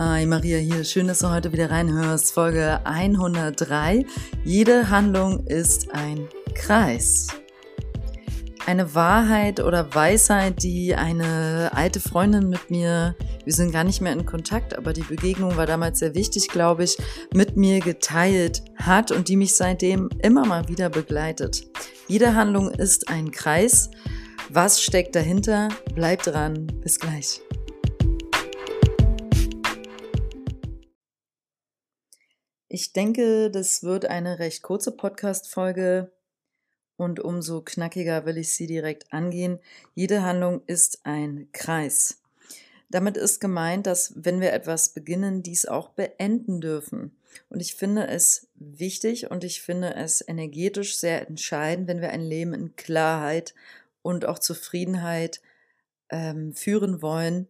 Hi Maria hier, schön, dass du heute wieder reinhörst. Folge 103. Jede Handlung ist ein Kreis. Eine Wahrheit oder Weisheit, die eine alte Freundin mit mir, wir sind gar nicht mehr in Kontakt, aber die Begegnung war damals sehr wichtig, glaube ich, mit mir geteilt hat und die mich seitdem immer mal wieder begleitet. Jede Handlung ist ein Kreis. Was steckt dahinter? Bleib dran. Bis gleich. Ich denke, das wird eine recht kurze Podcast-Folge und umso knackiger will ich sie direkt angehen. Jede Handlung ist ein Kreis. Damit ist gemeint, dass wenn wir etwas beginnen, dies auch beenden dürfen. Und ich finde es wichtig und ich finde es energetisch sehr entscheidend, wenn wir ein Leben in Klarheit und auch Zufriedenheit ähm, führen wollen,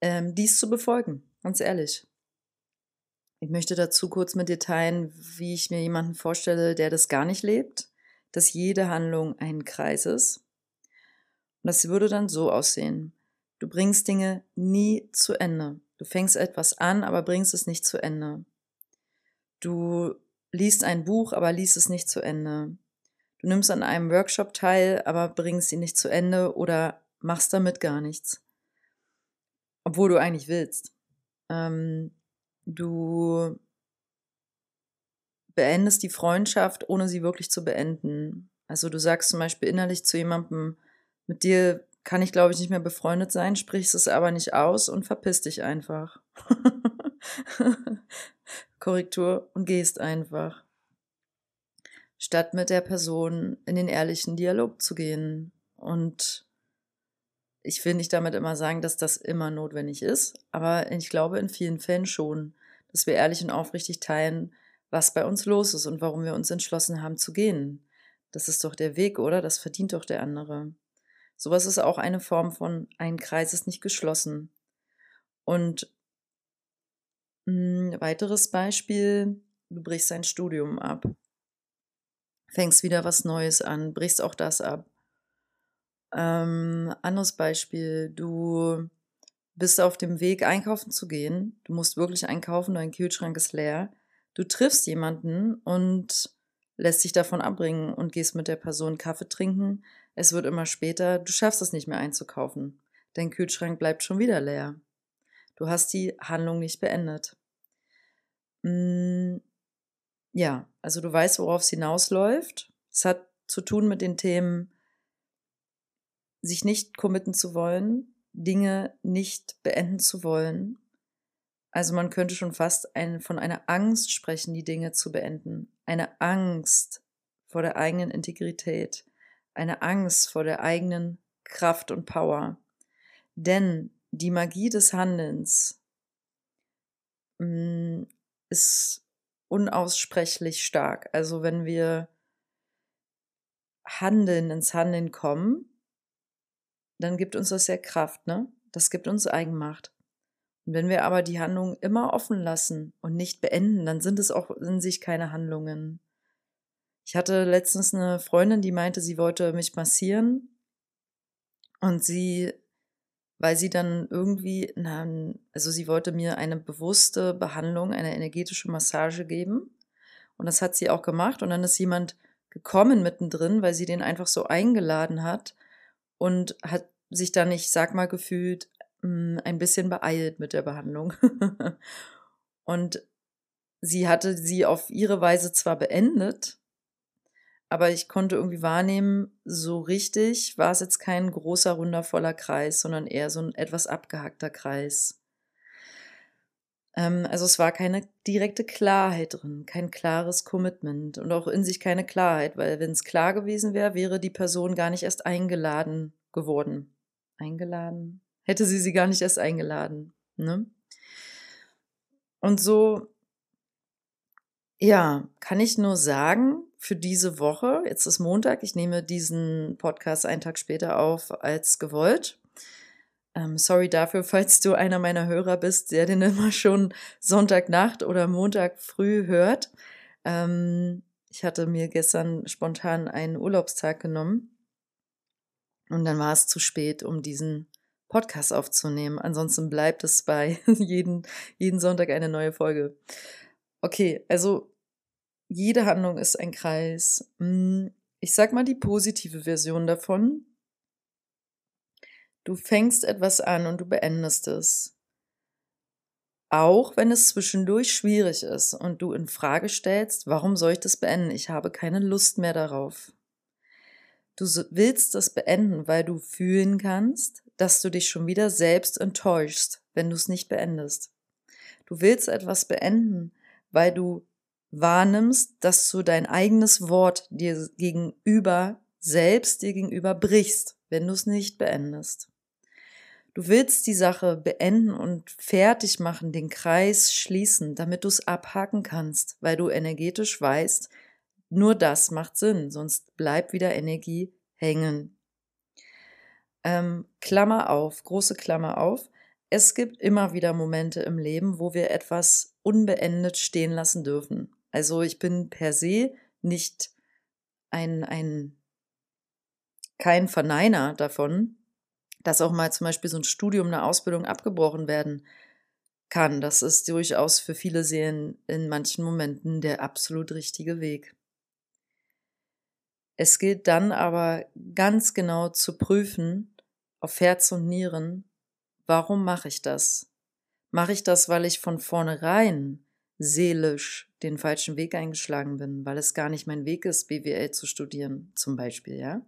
ähm, dies zu befolgen. Ganz ehrlich. Ich möchte dazu kurz mit dir teilen, wie ich mir jemanden vorstelle, der das gar nicht lebt, dass jede Handlung ein Kreis ist. Und das würde dann so aussehen. Du bringst Dinge nie zu Ende. Du fängst etwas an, aber bringst es nicht zu Ende. Du liest ein Buch, aber liest es nicht zu Ende. Du nimmst an einem Workshop teil, aber bringst ihn nicht zu Ende oder machst damit gar nichts. Obwohl du eigentlich willst. Ähm, Du beendest die Freundschaft, ohne sie wirklich zu beenden. Also du sagst zum Beispiel innerlich zu jemandem, mit dir kann ich, glaube ich, nicht mehr befreundet sein, sprichst es aber nicht aus und verpiss dich einfach. Korrektur und gehst einfach. Statt mit der Person in den ehrlichen Dialog zu gehen und ich will nicht damit immer sagen, dass das immer notwendig ist, aber ich glaube in vielen Fällen schon, dass wir ehrlich und aufrichtig teilen, was bei uns los ist und warum wir uns entschlossen haben zu gehen. Das ist doch der Weg, oder? Das verdient doch der andere. Sowas ist auch eine Form von ein Kreis ist nicht geschlossen. Und ein hm, weiteres Beispiel, du brichst dein Studium ab, fängst wieder was Neues an, brichst auch das ab. Ähm, anderes Beispiel, du bist auf dem Weg, einkaufen zu gehen. Du musst wirklich einkaufen, dein Kühlschrank ist leer. Du triffst jemanden und lässt dich davon abbringen und gehst mit der Person Kaffee trinken. Es wird immer später, du schaffst es nicht mehr einzukaufen. Dein Kühlschrank bleibt schon wieder leer. Du hast die Handlung nicht beendet. Mm, ja, also du weißt, worauf es hinausläuft. Es hat zu tun mit den Themen sich nicht committen zu wollen, Dinge nicht beenden zu wollen. Also man könnte schon fast ein, von einer Angst sprechen, die Dinge zu beenden. Eine Angst vor der eigenen Integrität, eine Angst vor der eigenen Kraft und Power. Denn die Magie des Handelns mh, mm, ist unaussprechlich stark. Also wenn wir handeln, ins Handeln kommen, dann gibt uns das ja Kraft, ne? Das gibt uns Eigenmacht. Und wenn wir aber die Handlungen immer offen lassen und nicht beenden, dann sind es auch in sich keine Handlungen. Ich hatte letztens eine Freundin, die meinte, sie wollte mich massieren und sie, weil sie dann irgendwie, na, also sie wollte mir eine bewusste Behandlung, eine energetische Massage geben und das hat sie auch gemacht und dann ist jemand gekommen mittendrin, weil sie den einfach so eingeladen hat und hat sich dann, ich sag mal, gefühlt hm, ein bisschen beeilt mit der Behandlung. und sie hatte sie auf ihre Weise zwar beendet, aber ich konnte irgendwie wahrnehmen, so richtig war es jetzt kein großer, runder, voller Kreis, sondern eher so ein etwas abgehackter Kreis. Ähm, also es war keine direkte Klarheit drin, kein klares Commitment und auch in sich keine Klarheit, weil wenn es klar gewesen wäre, wäre die Person gar nicht erst eingeladen geworden. Eingeladen? Hätte sie sie gar nicht erst eingeladen. Ne? Und so, ja, kann ich nur sagen, für diese Woche, jetzt ist Montag, ich nehme diesen Podcast einen Tag später auf als gewollt. Ähm, sorry dafür, falls du einer meiner Hörer bist, der den immer schon Sonntagnacht oder Montag früh hört. Ähm, ich hatte mir gestern spontan einen Urlaubstag genommen und dann war es zu spät, um diesen Podcast aufzunehmen. Ansonsten bleibt es bei jeden, jeden Sonntag eine neue Folge. Okay, also jede Handlung ist ein Kreis. Hm, ich sag mal die positive Version davon. Du fängst etwas an und du beendest es. Auch wenn es zwischendurch schwierig ist und du in Frage stellst, warum soll ich das beenden? Ich habe keine Lust mehr darauf. Du willst das beenden, weil du fühlen kannst, dass du dich schon wieder selbst enttäuschst, wenn du es nicht beendest. Du willst etwas beenden, weil du wahrnimmst, dass du dein eigenes Wort dir gegenüber selbst dir gegenüber brichst, wenn du es nicht beendest. Du willst die Sache beenden und fertig machen, den Kreis schließen, damit du es abhaken kannst, weil du energetisch weißt, nur das macht Sinn, sonst bleibt wieder Energie hängen. Ähm, Klammer auf, große Klammer auf. Es gibt immer wieder Momente im Leben, wo wir etwas unbeendet stehen lassen dürfen. Also ich bin per se nicht ein, ein kein Verneiner davon, dass auch mal zum Beispiel so ein Studium, eine Ausbildung abgebrochen werden kann. Das ist durchaus für viele Seelen in manchen Momenten der absolut richtige Weg. Es gilt dann aber ganz genau zu prüfen, auf Herz und Nieren, warum mache ich das? Mache ich das, weil ich von vornherein seelisch den falschen Weg eingeschlagen bin, weil es gar nicht mein Weg ist, BWL zu studieren, zum Beispiel, ja?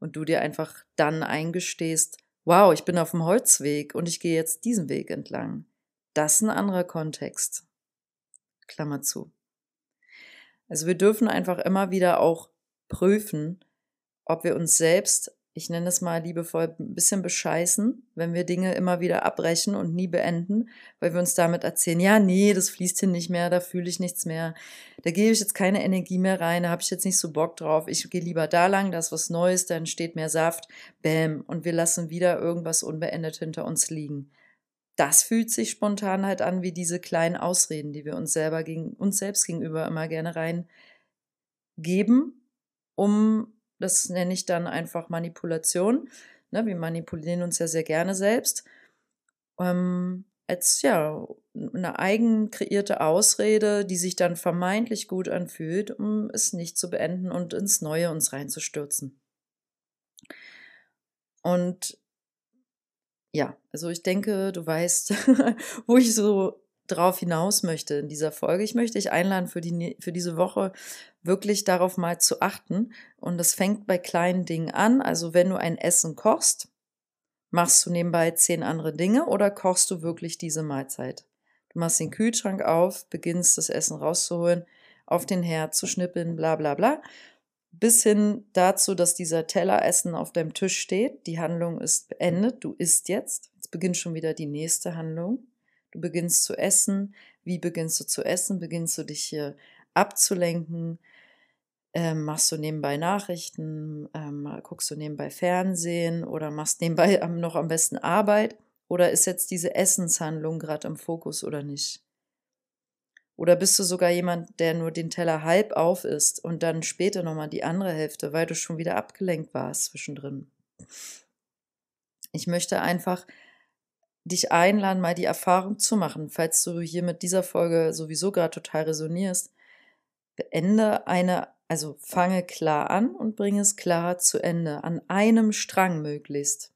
Und du dir einfach dann eingestehst, wow, ich bin auf dem Holzweg und ich gehe jetzt diesen Weg entlang. Das ist ein anderer Kontext. Klammer zu. Also wir dürfen einfach immer wieder auch prüfen, ob wir uns selbst ich nenne es mal liebevoll, ein bisschen bescheißen, wenn wir Dinge immer wieder abbrechen und nie beenden, weil wir uns damit erzählen, ja, nee, das fließt hin nicht mehr, da fühle ich nichts mehr, da gebe ich jetzt keine Energie mehr rein, da habe ich jetzt nicht so Bock drauf, ich gehe lieber da lang, da ist was Neues, da entsteht mehr Saft, bäm, und wir lassen wieder irgendwas unbeendet hinter uns liegen. Das fühlt sich spontan halt an wie diese kleinen Ausreden, die wir uns selber gegen uns selbst gegenüber immer gerne reingeben, um das nenne ich dann einfach Manipulation. Ne, wir manipulieren uns ja sehr gerne selbst. Ähm, als ja eine eigen kreierte Ausrede, die sich dann vermeintlich gut anfühlt, um es nicht zu beenden und ins Neue uns reinzustürzen. Und ja, also ich denke, du weißt, wo ich so drauf hinaus möchte in dieser Folge. Ich möchte dich einladen, für, die, für diese Woche wirklich darauf mal zu achten. Und das fängt bei kleinen Dingen an. Also wenn du ein Essen kochst, machst du nebenbei zehn andere Dinge oder kochst du wirklich diese Mahlzeit? Du machst den Kühlschrank auf, beginnst das Essen rauszuholen, auf den Herd zu schnippeln, bla bla bla. Bis hin dazu, dass dieser Teller Essen auf deinem Tisch steht. Die Handlung ist beendet. Du isst jetzt. Jetzt beginnt schon wieder die nächste Handlung. Du beginnst zu essen. Wie beginnst du zu essen? Beginnst du dich hier abzulenken? Ähm, machst du nebenbei Nachrichten? Ähm, guckst du nebenbei Fernsehen? Oder machst nebenbei noch am besten Arbeit? Oder ist jetzt diese Essenshandlung gerade im Fokus oder nicht? Oder bist du sogar jemand, der nur den Teller halb auf isst und dann später nochmal die andere Hälfte, weil du schon wieder abgelenkt warst zwischendrin? Ich möchte einfach dich einladen, mal die Erfahrung zu machen, falls du hier mit dieser Folge sowieso gerade total resonierst. Beende eine, also fange klar an und bringe es klar zu Ende, an einem Strang möglichst.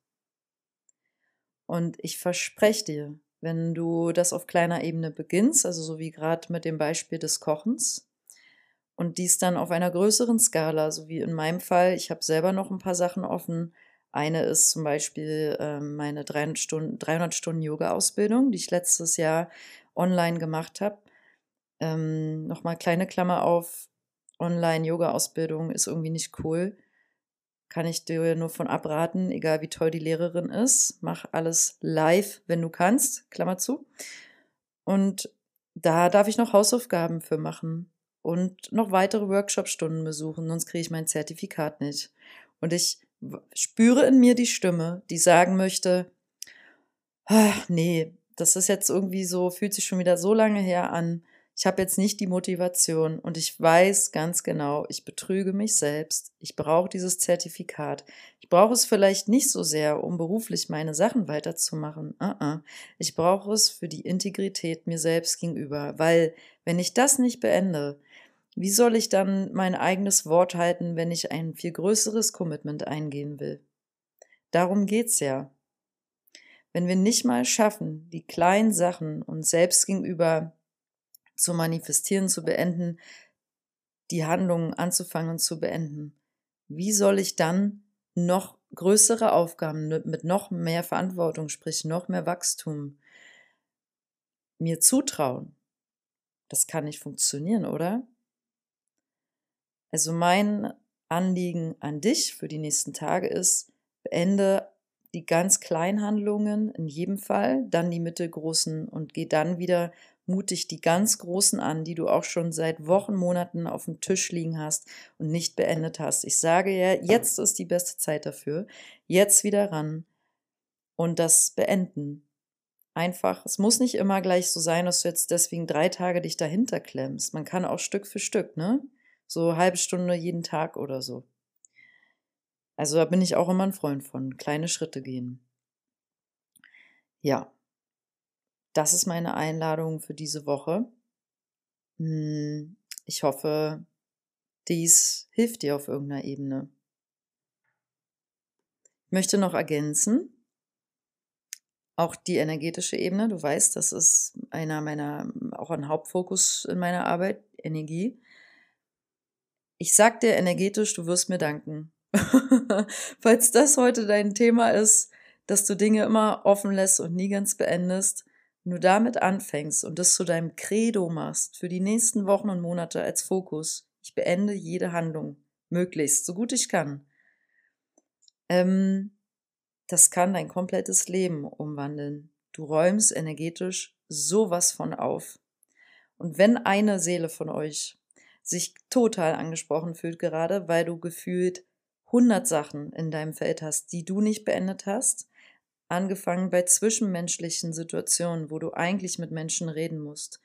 Und ich verspreche dir, wenn du das auf kleiner Ebene beginnst, also so wie gerade mit dem Beispiel des Kochens, und dies dann auf einer größeren Skala, so wie in meinem Fall, ich habe selber noch ein paar Sachen offen, eine ist zum Beispiel ähm, meine 300 Stunden, 300 Stunden Yoga-Ausbildung, die ich letztes Jahr online gemacht habe. Ähm, Nochmal kleine Klammer auf, Online-Yoga-Ausbildung ist irgendwie nicht cool. Kann ich dir nur von abraten, egal wie toll die Lehrerin ist. Mach alles live, wenn du kannst, Klammer zu. Und da darf ich noch Hausaufgaben für machen und noch weitere Workshop-Stunden besuchen, sonst kriege ich mein Zertifikat nicht. Und ich spüre in mir die Stimme, die sagen möchte, ach, nee, das ist jetzt irgendwie so, fühlt sich schon wieder so lange her an. ich habe jetzt nicht die Motivation und ich weiß ganz genau, ich betrüge mich selbst. Ich brauche dieses Zertifikat. Ich brauche es vielleicht nicht so sehr, um beruflich meine Sachen weiterzumachen. Uh -uh. Ich brauche es für die Integrität mir selbst gegenüber, weil wenn ich das nicht beende, wie soll ich dann mein eigenes Wort halten, wenn ich ein viel größeres Commitment eingehen will? Darum geht's ja. Wenn wir nicht mal schaffen, die kleinen Sachen uns selbst gegenüber zu manifestieren, zu beenden, die Handlungen anzufangen und zu beenden. Wie soll ich dann noch größere Aufgaben mit noch mehr Verantwortung, sprich noch mehr Wachstum, mir zutrauen? Das kann nicht funktionieren, oder? Also mein Anliegen an dich für die nächsten Tage ist, beende die ganz kleinen Handlungen in jedem Fall, dann die mittelgroßen und geh dann wieder mutig die ganz großen an, die du auch schon seit Wochen, Monaten auf dem Tisch liegen hast und nicht beendet hast. Ich sage ja, jetzt ist die beste Zeit dafür. Jetzt wieder ran und das beenden. Einfach, es muss nicht immer gleich so sein, dass du jetzt deswegen drei Tage dich dahinter klemmst. Man kann auch Stück für Stück, ne? So halbe Stunde jeden Tag oder so. Also da bin ich auch immer ein Freund von. Kleine Schritte gehen. Ja, das ist meine Einladung für diese Woche. Hm, ich hoffe, dies hilft dir auf irgendeiner Ebene. Ich möchte noch ergänzen, auch die energetische Ebene. Du weißt, das ist einer meiner, auch ein Hauptfokus in meiner Arbeit, Energie. Ich sag dir energetisch, du wirst mir danken. Falls das heute dein Thema ist, dass du Dinge immer offen lässt und nie ganz beendest, du damit anfängst und das zu deinem Credo machst für die nächsten Wochen und Monate als Fokus, ich beende jede Handlung, möglichst, so gut ich kann, ähm, das kann dein komplettes Leben umwandeln. Du räumst energetisch sowas von auf. Und wenn eine Seele von euch sich total angesprochen fühlt gerade, weil du gefühlt 100 Sachen in deinem Feld hast, die du nicht beendet hast, angefangen bei zwischenmenschlichen Situationen, wo du eigentlich mit Menschen reden musst,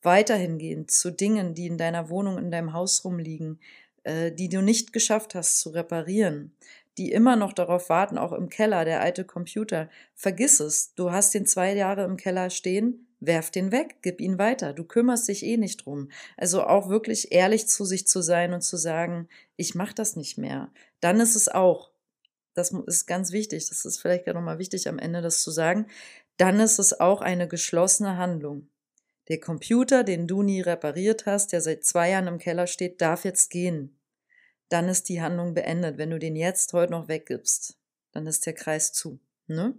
weiterhin gehen zu Dingen, die in deiner Wohnung, in deinem Haus rumliegen, äh, die du nicht geschafft hast zu reparieren, die immer noch darauf warten, auch im Keller, der alte Computer. Vergiss es, du hast den zwei Jahre im Keller stehen, werf den weg, gib ihn weiter, du kümmerst dich eh nicht drum. Also auch wirklich ehrlich zu sich zu sein und zu sagen, ich mach das nicht mehr. Dann ist es auch das ist ganz wichtig, das ist vielleicht ja nochmal wichtig am Ende das zu sagen, dann ist es auch eine geschlossene Handlung. Der Computer, den du nie repariert hast, der seit zwei Jahren im Keller steht, darf jetzt gehen. Dann ist die Handlung beendet. Wenn du den jetzt heute noch weggibst, dann ist der Kreis zu. Ne?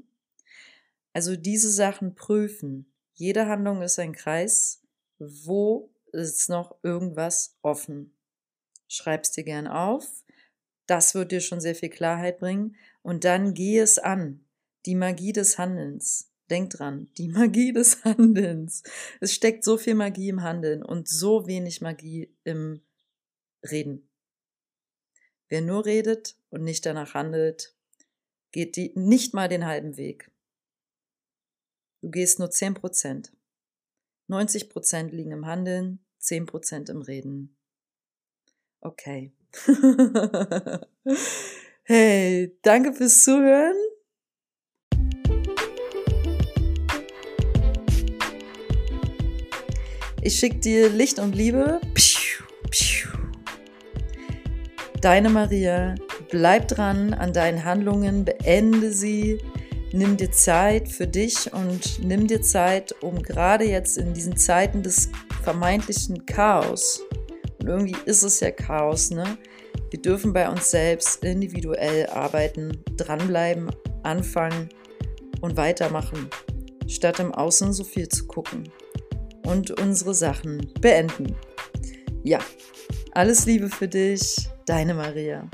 Also diese Sachen prüfen. Jede Handlung ist ein Kreis. Wo ist noch irgendwas offen? Schreib's dir gern auf das wird dir schon sehr viel Klarheit bringen. Und dann geh es an. Die Magie des Handelns. Denk dran, die Magie des Handelns. Es steckt so viel Magie im Handeln und so wenig Magie im Reden. Wer nur redet und nicht danach handelt, geht die, nicht mal den halben Weg. Du gehst nur 10 Prozent. 90 Prozent liegen im Handeln, 10 Prozent im Reden. Okay. hey, danke fürs Zuhören. Ich schicke dir Licht und Liebe. Deine Maria, bleib dran an deinen Handlungen, beende sie. Nimm dir Zeit für dich und nimm dir Zeit, um gerade jetzt in diesen Zeiten des vermeintlichen Chaos und irgendwie ist es ja Chaos, ne? Wir dürfen bei uns selbst individuell arbeiten, dranbleiben, anfangen und weitermachen, statt im Außen so viel zu gucken und unsere Sachen beenden. Ja, alles Liebe für dich, deine Maria.